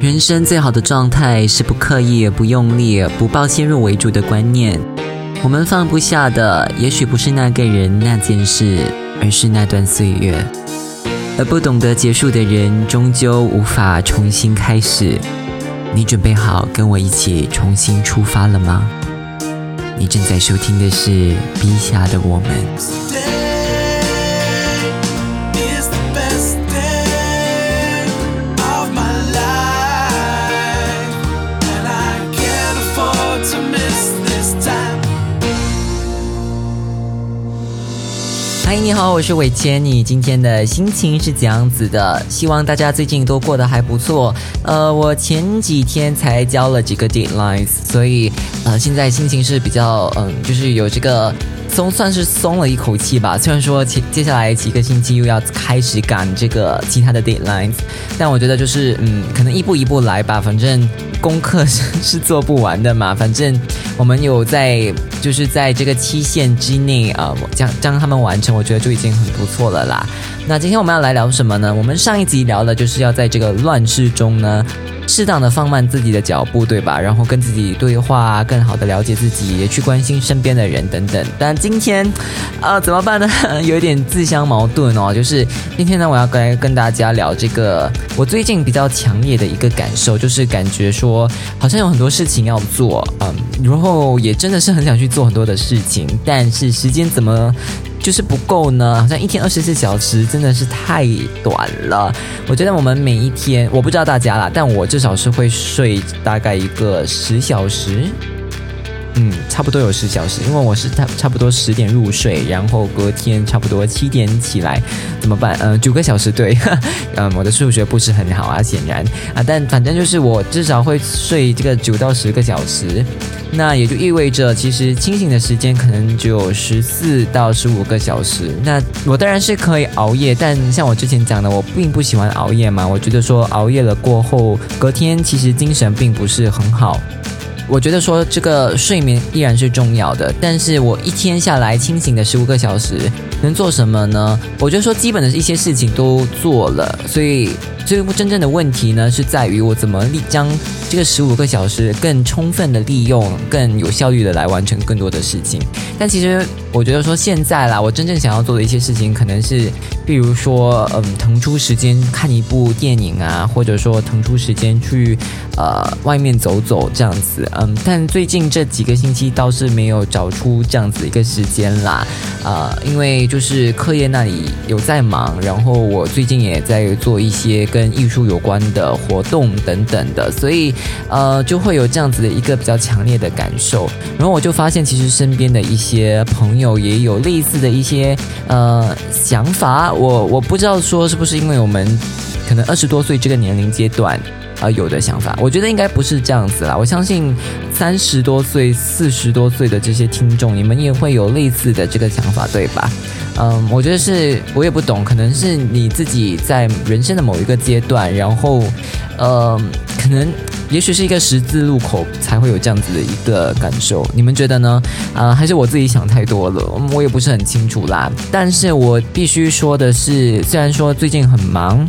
人生最好的状态是不刻意、不用力、不抱先入为主的观念。我们放不下的，也许不是那个人、那件事，而是那段岁月。而不懂得结束的人，终究无法重新开始。你准备好跟我一起重新出发了吗？你正在收听的是《笔下的我们》。嗨，你好，我是伟谦。你今天的心情是怎样子的？希望大家最近都过得还不错。呃，我前几天才交了几个 deadlines，所以呃，现在心情是比较嗯，就是有这个松，算是松了一口气吧。虽然说接接下来几个星期又要开始赶这个其他的 deadlines，但我觉得就是嗯，可能一步一步来吧。反正功课是是做不完的嘛。反正我们有在。就是在这个期限之内啊，将将他们完成，我觉得就已经很不错了啦。那今天我们要来聊什么呢？我们上一集聊的就是要在这个乱世中呢。适当的放慢自己的脚步，对吧？然后跟自己对话，更好的了解自己，也去关心身边的人等等。但今天，啊，怎么办呢？有一点自相矛盾哦。就是今天呢，我要来跟大家聊这个我最近比较强烈的一个感受，就是感觉说好像有很多事情要做，嗯，然后也真的是很想去做很多的事情，但是时间怎么？就是不够呢，好像一天二十四小时真的是太短了。我觉得我们每一天，我不知道大家啦，但我至少是会睡大概一个十小时。嗯，差不多有十小时，因为我是差差不多十点入睡，然后隔天差不多七点起来，怎么办？嗯，九个小时，对，嗯，我的数学不是很好啊，显然啊，但反正就是我至少会睡这个九到十个小时，那也就意味着其实清醒的时间可能只有十四到十五个小时。那我当然是可以熬夜，但像我之前讲的，我并不喜欢熬夜嘛，我觉得说熬夜了过后，隔天其实精神并不是很好。我觉得说这个睡眠依然是重要的，但是我一天下来清醒的十五个小时能做什么呢？我觉得说基本的一些事情都做了，所以。最真正的问题呢，是在于我怎么利将这个十五个小时更充分的利用，更有效率的来完成更多的事情。但其实我觉得说现在啦，我真正想要做的一些事情，可能是，比如说，嗯，腾出时间看一部电影啊，或者说腾出时间去呃外面走走这样子。嗯，但最近这几个星期倒是没有找出这样子一个时间啦。啊，因为就是课业那里有在忙，然后我最近也在做一些跟艺术有关的活动等等的，所以呃就会有这样子的一个比较强烈的感受。然后我就发现，其实身边的一些朋友也有类似的一些呃想法。我我不知道说是不是因为我们可能二十多岁这个年龄阶段啊有的想法，我觉得应该不是这样子啦。我相信三十多岁、四十多岁的这些听众，你们也会有类似的这个想法，对吧？嗯，我觉得是我也不懂，可能是你自己在人生的某一个阶段，然后，呃，可能也许是一个十字路口才会有这样子的一个感受。你们觉得呢？啊，还是我自己想太多了？我也不是很清楚啦。但是我必须说的是，虽然说最近很忙。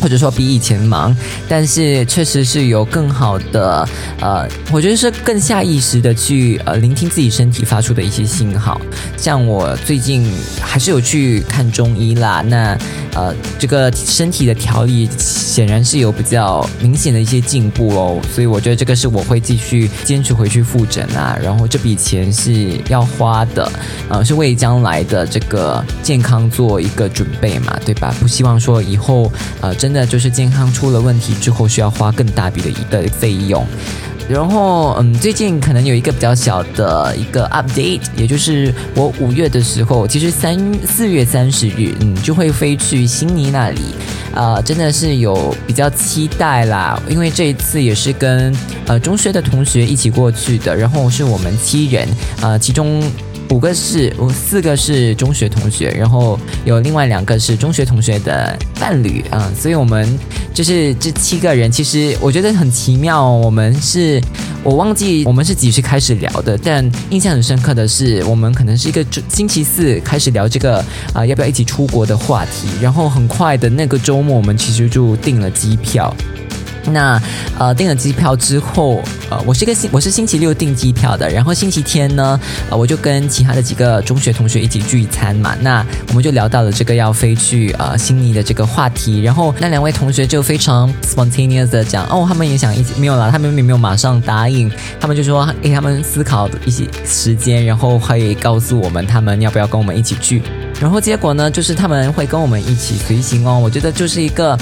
或者说比以前忙，但是确实是有更好的，呃，我觉得是更下意识的去呃聆听自己身体发出的一些信号。像我最近还是有去看中医啦，那呃这个身体的调理显然是有比较明显的一些进步哦，所以我觉得这个是我会继续坚持回去复诊啊，然后这笔钱是要花的，呃是为将来的这个健康做一个准备嘛，对吧？不希望说以后呃。真的就是健康出了问题之后，需要花更大笔的一个费用。然后，嗯，最近可能有一个比较小的一个 update，也就是我五月的时候，其实三四月三十日，嗯，就会飞去悉尼那里，啊，真的是有比较期待啦，因为这一次也是跟呃中学的同学一起过去的，然后是我们七人，啊，其中。五个是，我四个是中学同学，然后有另外两个是中学同学的伴侣啊，所以我们就是这七个人，其实我觉得很奇妙。我们是，我忘记我们是几时开始聊的，但印象很深刻的是，我们可能是一个周星期四开始聊这个啊，要不要一起出国的话题，然后很快的那个周末，我们其实就订了机票。那呃订了机票之后，呃我是一个星我是星期六订机票的，然后星期天呢，呃我就跟其他的几个中学同学一起聚餐嘛，那我们就聊到了这个要飞去呃悉尼的这个话题，然后那两位同学就非常 spontaneous 的讲，哦他们也想一起，没有啦，他们并没有马上答应，他们就说给他们思考一些时间，然后会告诉我们他们要不要跟我们一起去。然后结果呢，就是他们会跟我们一起随行哦。我觉得就是一个，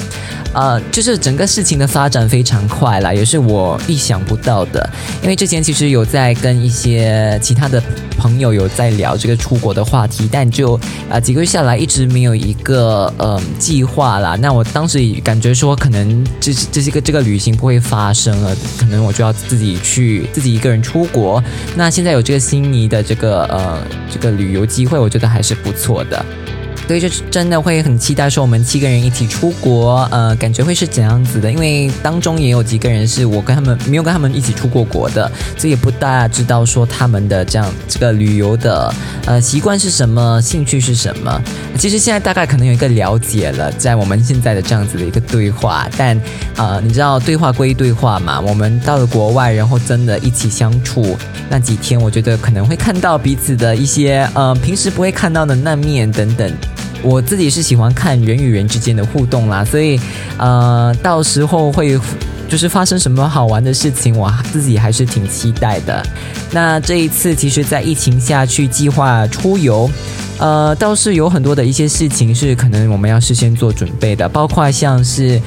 呃，就是整个事情的发展非常快啦，也是我意想不到的。因为之前其实有在跟一些其他的朋友有在聊这个出国的话题，但就啊几个月下来一直没有一个呃计划啦。那我当时感觉说，可能这这些个这个旅行不会发生了，可能我就要自己去自己一个人出国。那现在有这个悉尼的这个呃这个旅游机会，我觉得还是不错。的，所以就真的会很期待说我们七个人一起出国，呃，感觉会是怎样子的？因为当中也有几个人是我跟他们没有跟他们一起出过国的，所以也不大知道说他们的这样这个旅游的呃习惯是什么，兴趣是什么。其实现在大概可能有一个了解了，在我们现在的这样子的一个对话，但呃，你知道对话归对话嘛，我们到了国外，然后真的一起相处。那几天，我觉得可能会看到彼此的一些呃平时不会看到的那面等等。我自己是喜欢看人与人之间的互动啦，所以呃到时候会就是发生什么好玩的事情，我自己还是挺期待的。那这一次其实，在疫情下去计划出游，呃倒是有很多的一些事情是可能我们要事先做准备的，包括像是。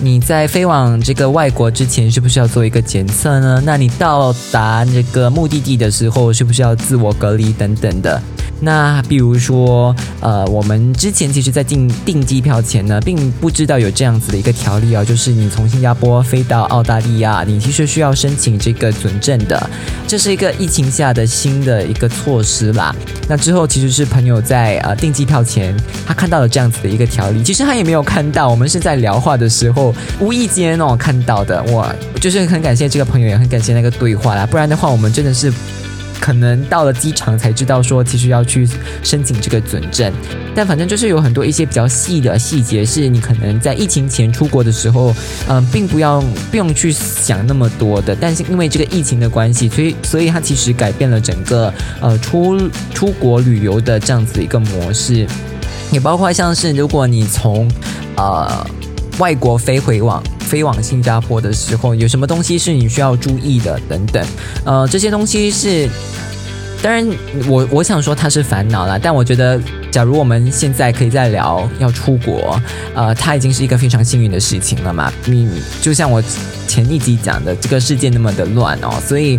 你在飞往这个外国之前，是不是要做一个检测呢？那你到达这个目的地的时候，是不是要自我隔离等等的？那比如说，呃，我们之前其实，在订订机票前呢，并不知道有这样子的一个条例啊，就是你从新加坡飞到澳大利亚，你其实需要申请这个准证的，这是一个疫情下的新的一个措施啦。那之后其实是朋友在呃订机票前，他看到了这样子的一个条例，其实他也没有看到，我们是在聊话的时候无意间哦看到的。我，就是很感谢这个朋友，也很感谢那个对话啦，不然的话，我们真的是。可能到了机场才知道说，其实要去申请这个准证，但反正就是有很多一些比较细的细节，是你可能在疫情前出国的时候，嗯，并不要不用去想那么多的。但是因为这个疫情的关系，所以所以它其实改变了整个呃出出国旅游的这样子一个模式，也包括像是如果你从呃外国飞回往。飞往新加坡的时候，有什么东西是你需要注意的？等等，呃，这些东西是，当然，我我想说它是烦恼啦，但我觉得，假如我们现在可以再聊要出国，呃，它已经是一个非常幸运的事情了嘛。你就像我前一集讲的，这个世界那么的乱哦，所以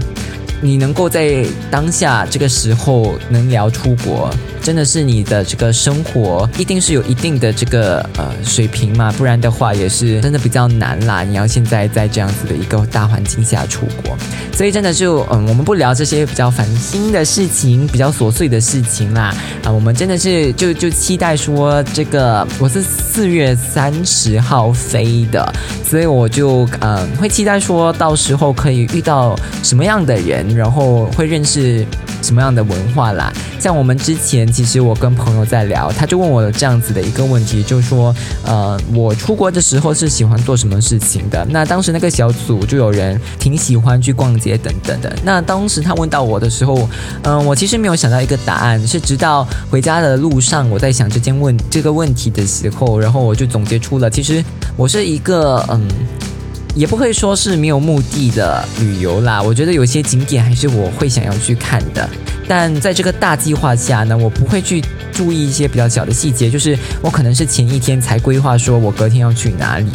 你能够在当下这个时候能聊出国。真的是你的这个生活一定是有一定的这个呃水平嘛，不然的话也是真的比较难啦。你要现在在这样子的一个大环境下出国，所以真的就嗯，我们不聊这些比较烦心的事情、比较琐碎的事情啦啊，我们真的是就就期待说这个我是四月三十号飞的，所以我就嗯会期待说到时候可以遇到什么样的人，然后会认识什么样的文化啦。像我们之前。其实我跟朋友在聊，他就问我这样子的一个问题，就是说，呃，我出国的时候是喜欢做什么事情的？那当时那个小组就有人挺喜欢去逛街等等的。那当时他问到我的时候，嗯，我其实没有想到一个答案，是直到回家的路上，我在想这件问这个问题的时候，然后我就总结出了，其实我是一个嗯。也不会说是没有目的的旅游啦，我觉得有些景点还是我会想要去看的，但在这个大计划下呢，我不会去注意一些比较小的细节，就是我可能是前一天才规划说我隔天要去哪里。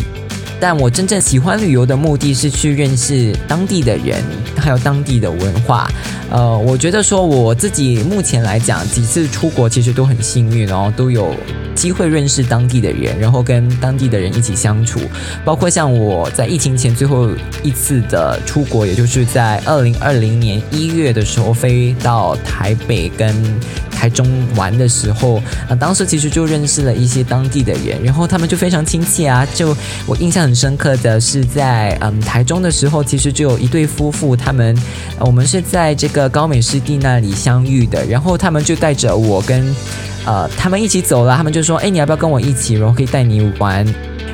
但我真正喜欢旅游的目的是去认识当地的人，还有当地的文化。呃，我觉得说我自己目前来讲，几次出国其实都很幸运哦，都有机会认识当地的人，然后跟当地的人一起相处。包括像我在疫情前最后一次的出国，也就是在二零二零年一月的时候飞到台北跟。台中玩的时候，啊，当时其实就认识了一些当地的人，然后他们就非常亲切啊。就我印象很深刻的是，在嗯台中的时候，其实就有一对夫妇，他们我们是在这个高美湿地那里相遇的，然后他们就带着我跟呃，他们一起走了，他们就说，哎，你要不要跟我一起，然后可以带你玩。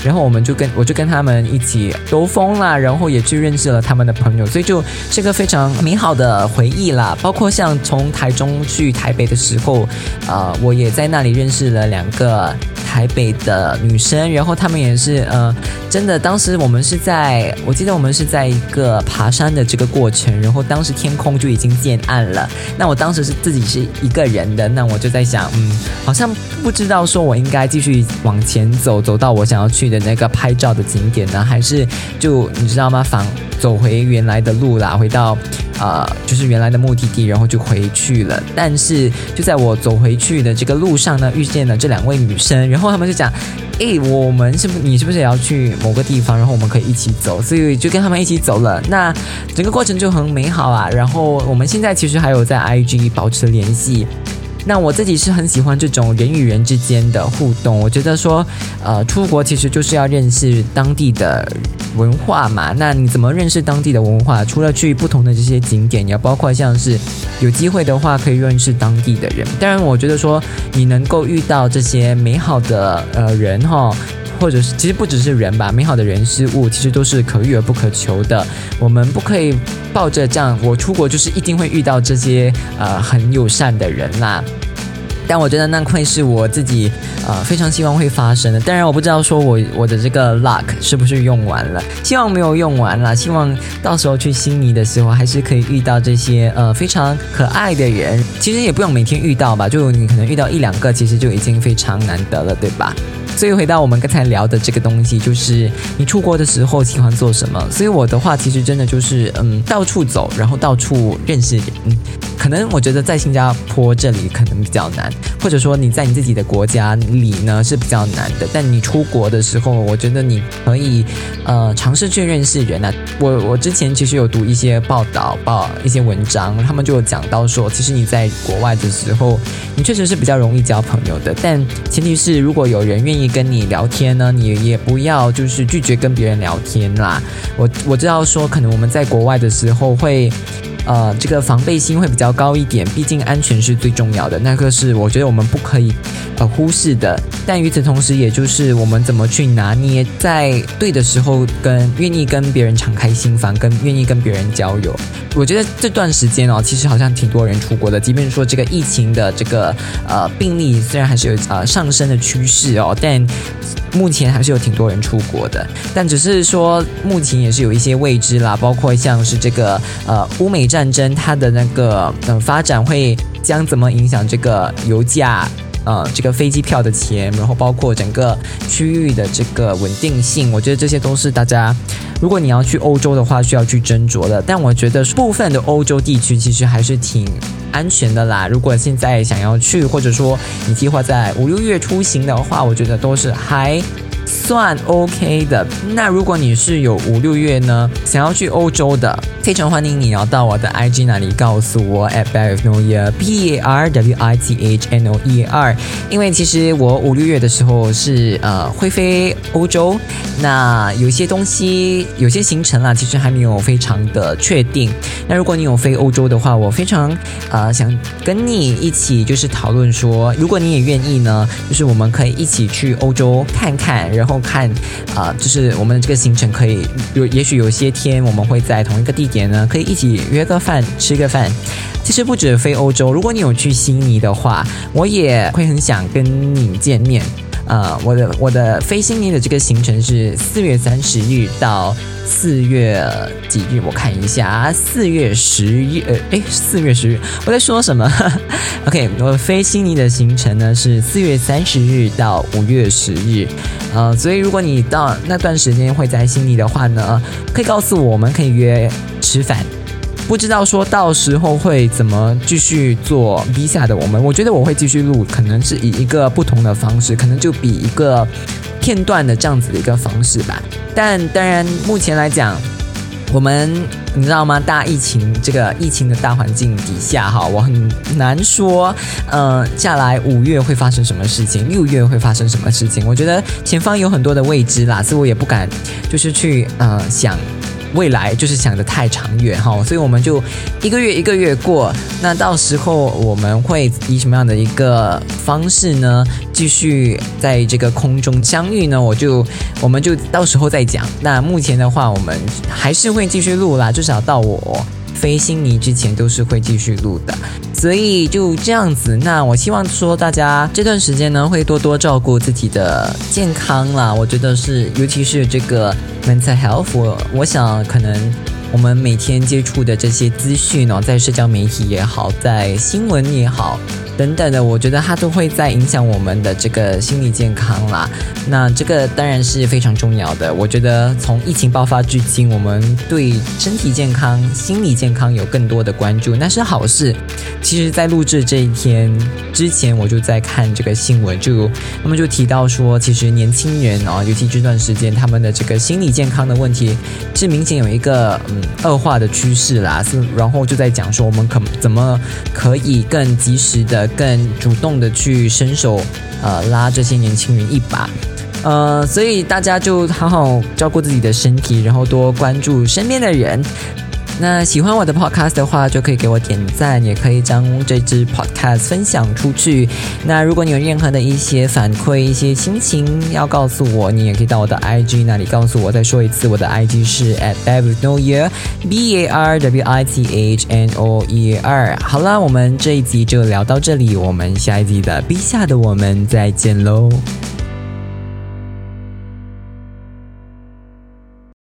然后我们就跟我就跟他们一起兜风啦，然后也去认识了他们的朋友，所以就是个非常美好的回忆啦。包括像从台中去台北的时候，呃，我也在那里认识了两个台北的女生，然后她们也是呃，真的，当时我们是在，我记得我们是在一个爬山的这个过程，然后当时天空就已经渐暗了。那我当时是自己是一个人的，那我就在想，嗯，好像不知道说我应该继续往前走，走到我想要去。的那个拍照的景点呢，还是就你知道吗？返走回原来的路啦，回到呃，就是原来的目的地，然后就回去了。但是就在我走回去的这个路上呢，遇见了这两位女生，然后他们就讲：“诶，我们是不你是不是也要去某个地方？然后我们可以一起走。”所以就跟他们一起走了。那整个过程就很美好啊。然后我们现在其实还有在 IG 保持联系。那我自己是很喜欢这种人与人之间的互动，我觉得说，呃，出国其实就是要认识当地的文化嘛。那你怎么认识当地的文化？除了去不同的这些景点，也包括像是有机会的话可以认识当地的人。当然，我觉得说你能够遇到这些美好的呃人哈。或者是，其实不只是人吧，美好的人事物其实都是可遇而不可求的。我们不可以抱着这样，我出国就是一定会遇到这些呃很友善的人啦。但我觉得那会是我自己呃非常希望会发生的。当然，我不知道说我我的这个 luck 是不是用完了，希望没有用完了。希望到时候去悉尼的时候，还是可以遇到这些呃非常可爱的人。其实也不用每天遇到吧，就你可能遇到一两个，其实就已经非常难得了，对吧？所以回到我们刚才聊的这个东西，就是你出国的时候喜欢做什么？所以我的话，其实真的就是嗯，到处走，然后到处认识人。可能我觉得在新加坡这里可能比较难，或者说你在你自己的国家里呢是比较难的。但你出国的时候，我觉得你可以呃尝试去认识人啊。我我之前其实有读一些报道报一些文章，他们就有讲到说，其实你在国外的时候，你确实是比较容易交朋友的。但前提是如果有人愿意跟你聊天呢，你也不要就是拒绝跟别人聊天啦。我我知道说，可能我们在国外的时候会。呃，这个防备心会比较高一点，毕竟安全是最重要的，那个是我觉得我们不可以呃忽视的。但与此同时，也就是我们怎么去拿捏，在对的时候跟愿意跟别人敞开心房，跟愿意跟别人交友。我觉得这段时间哦，其实好像挺多人出国的，即便说这个疫情的这个呃病例虽然还是有呃上升的趋势哦，但。目前还是有挺多人出国的，但只是说目前也是有一些未知啦，包括像是这个呃乌美战争，它的那个嗯发展会将怎么影响这个油价？呃，这个飞机票的钱，然后包括整个区域的这个稳定性，我觉得这些都是大家，如果你要去欧洲的话，需要去斟酌的。但我觉得部分的欧洲地区其实还是挺安全的啦。如果现在想要去，或者说你计划在五六月出行的话，我觉得都是还。算 OK 的。那如果你是有五六月呢，想要去欧洲的，非常欢迎你要到我的 IG 那里告诉我 at barwithnoear b a r w i t h n o e r。因为其实我五六月的时候是呃会飞欧洲，那有些东西有些行程啦，其实还没有非常的确定。那如果你有飞欧洲的话，我非常呃想跟你一起就是讨论说，如果你也愿意呢，就是我们可以一起去欧洲看看。然后看，啊，就是我们这个行程可以有，也许有些天我们会在同一个地点呢，可以一起约个饭，吃个饭。其实不止飞欧洲，如果你有去悉尼的话，我也会很想跟你见面。呃，我的我的飞悉尼的这个行程是四月三十日到四月几日？我看一下啊，四月十日，呃，哎，四月十日，我在说什么？OK，我飞悉尼的行程呢是四月三十日到五月十日，呃，所以如果你到那段时间会在悉尼的话呢，可以告诉我，我们可以约吃饭。不知道说到时候会怎么继续做 visa 的我们，我觉得我会继续录，可能是以一个不同的方式，可能就比一个片段的这样子的一个方式吧。但当然，目前来讲。我们你知道吗？大疫情这个疫情的大环境底下，哈，我很难说，嗯，下来五月会发生什么事情，六月会发生什么事情？我觉得前方有很多的未知啦，所以我也不敢就是去呃想未来就是想的太长远哈，所以我们就一个月一个月过。那到时候我们会以什么样的一个方式呢？继续在这个空中相遇呢？我就我们就到时候再讲。那目前的话，我们还是会继续录啦，至少到我飞悉尼之前都是会继续录的。所以就这样子。那我希望说大家这段时间呢，会多多照顾自己的健康啦。我觉得是，尤其是这个 mental health，我想可能。我们每天接触的这些资讯呢，在社交媒体也好，在新闻也好，等等的，我觉得它都会在影响我们的这个心理健康啦。那这个当然是非常重要的。我觉得从疫情爆发至今，我们对身体健康、心理健康有更多的关注，那是好事。其实，在录制这一天之前，我就在看这个新闻，就他们就提到说，其实年轻人啊，尤其这段时间，他们的这个心理健康的问题是明显有一个嗯。恶化的趋势啦，是然后就在讲说我们可怎么可以更及时的、更主动的去伸手，呃，拉这些年轻人一把，呃，所以大家就好好照顾自己的身体，然后多关注身边的人。那喜欢我的 podcast 的话，就可以给我点赞，也可以将这支 podcast 分享出去。那如果你有任何的一些反馈、一些心情要告诉我，你也可以到我的 IG 那里告诉我。再说一次，我的 IG 是 at Barry No Year B A R W I T H N O E R。好了，我们这一集就聊到这里，我们下一集的 B 下的我们再见喽。